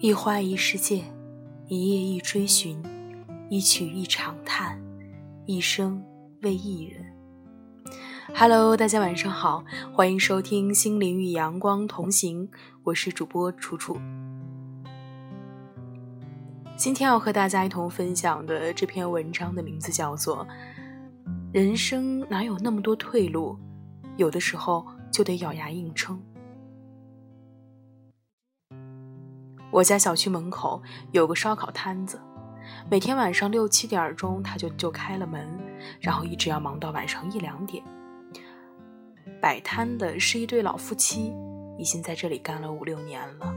一花一世界，一叶一追寻，一曲一长叹，一生为一人。Hello，大家晚上好，欢迎收听《心灵与阳光同行》，我是主播楚楚。今天要和大家一同分享的这篇文章的名字叫做《人生哪有那么多退路，有的时候就得咬牙硬撑》。我家小区门口有个烧烤摊子，每天晚上六七点钟他就就开了门，然后一直要忙到晚上一两点。摆摊的是一对老夫妻，已经在这里干了五六年了。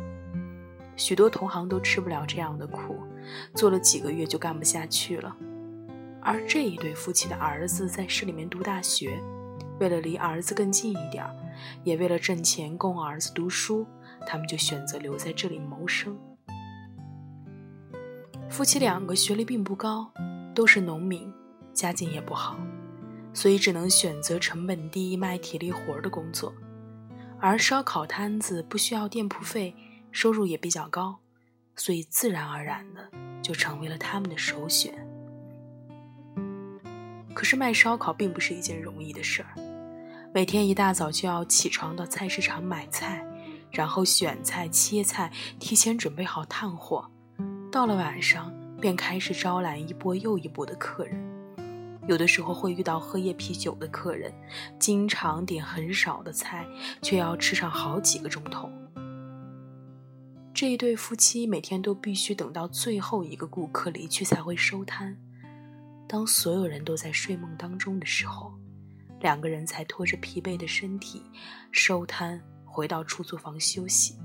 许多同行都吃不了这样的苦，做了几个月就干不下去了。而这一对夫妻的儿子在市里面读大学，为了离儿子更近一点，也为了挣钱供儿子读书。他们就选择留在这里谋生。夫妻两个学历并不高，都是农民，家境也不好，所以只能选择成本低、卖体力活的工作。而烧烤摊子不需要店铺费，收入也比较高，所以自然而然的就成为了他们的首选。可是卖烧烤并不是一件容易的事儿，每天一大早就要起床到菜市场买菜。然后选菜、切菜，提前准备好炭火。到了晚上，便开始招揽一波又一波的客人。有的时候会遇到喝夜啤酒的客人，经常点很少的菜，却要吃上好几个钟头。这一对夫妻每天都必须等到最后一个顾客离去才会收摊。当所有人都在睡梦当中的时候，两个人才拖着疲惫的身体收摊。回到出租房休息，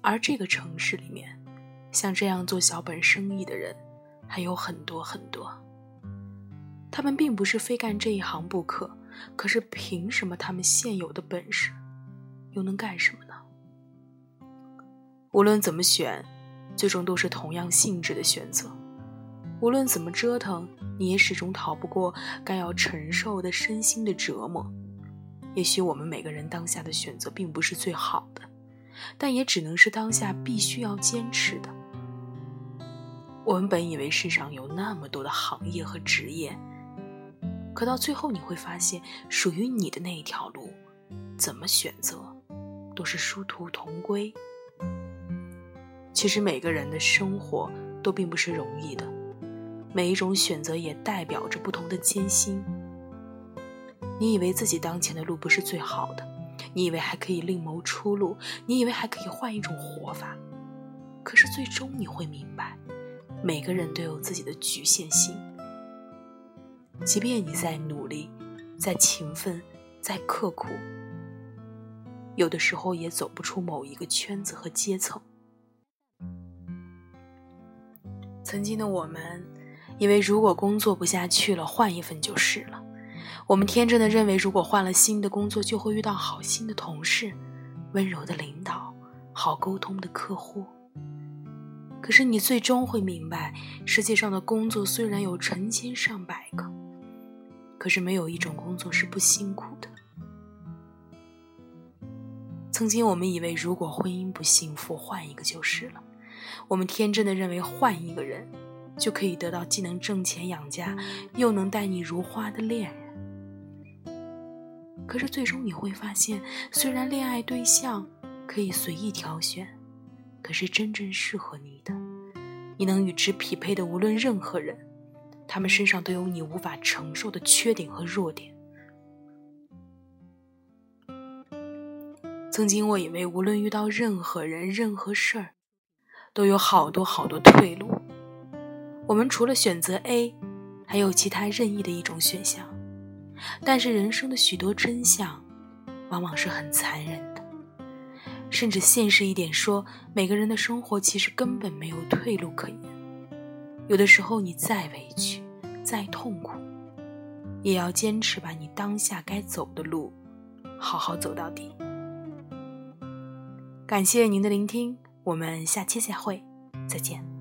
而这个城市里面，像这样做小本生意的人还有很多很多。他们并不是非干这一行不可，可是凭什么他们现有的本事又能干什么呢？无论怎么选，最终都是同样性质的选择。无论怎么折腾，你也始终逃不过该要承受的身心的折磨。也许我们每个人当下的选择并不是最好的，但也只能是当下必须要坚持的。我们本以为世上有那么多的行业和职业，可到最后你会发现，属于你的那一条路，怎么选择，都是殊途同归。其实每个人的生活都并不是容易的，每一种选择也代表着不同的艰辛。你以为自己当前的路不是最好的，你以为还可以另谋出路，你以为还可以换一种活法，可是最终你会明白，每个人都有自己的局限性。即便你再努力、再勤奋、再刻苦，有的时候也走不出某一个圈子和阶层。曾经的我们，以为如果工作不下去了，换一份就是了。我们天真的认为，如果换了新的工作，就会遇到好心的同事、温柔的领导、好沟通的客户。可是你最终会明白，世界上的工作虽然有成千上百个，可是没有一种工作是不辛苦的。曾经我们以为，如果婚姻不幸福，换一个就是了。我们天真的认为，换一个人就可以得到既能挣钱养家，又能待你如花的恋人。可是最终你会发现，虽然恋爱对象可以随意挑选，可是真正适合你的，你能与之匹配的，无论任何人，他们身上都有你无法承受的缺点和弱点。曾经我以为，无论遇到任何人、任何事儿，都有好多好多退路。我们除了选择 A，还有其他任意的一种选项。但是人生的许多真相，往往是很残忍的。甚至现实一点说，每个人的生活其实根本没有退路可言。有的时候，你再委屈、再痛苦，也要坚持把你当下该走的路，好好走到底。感谢您的聆听，我们下期再会，再见。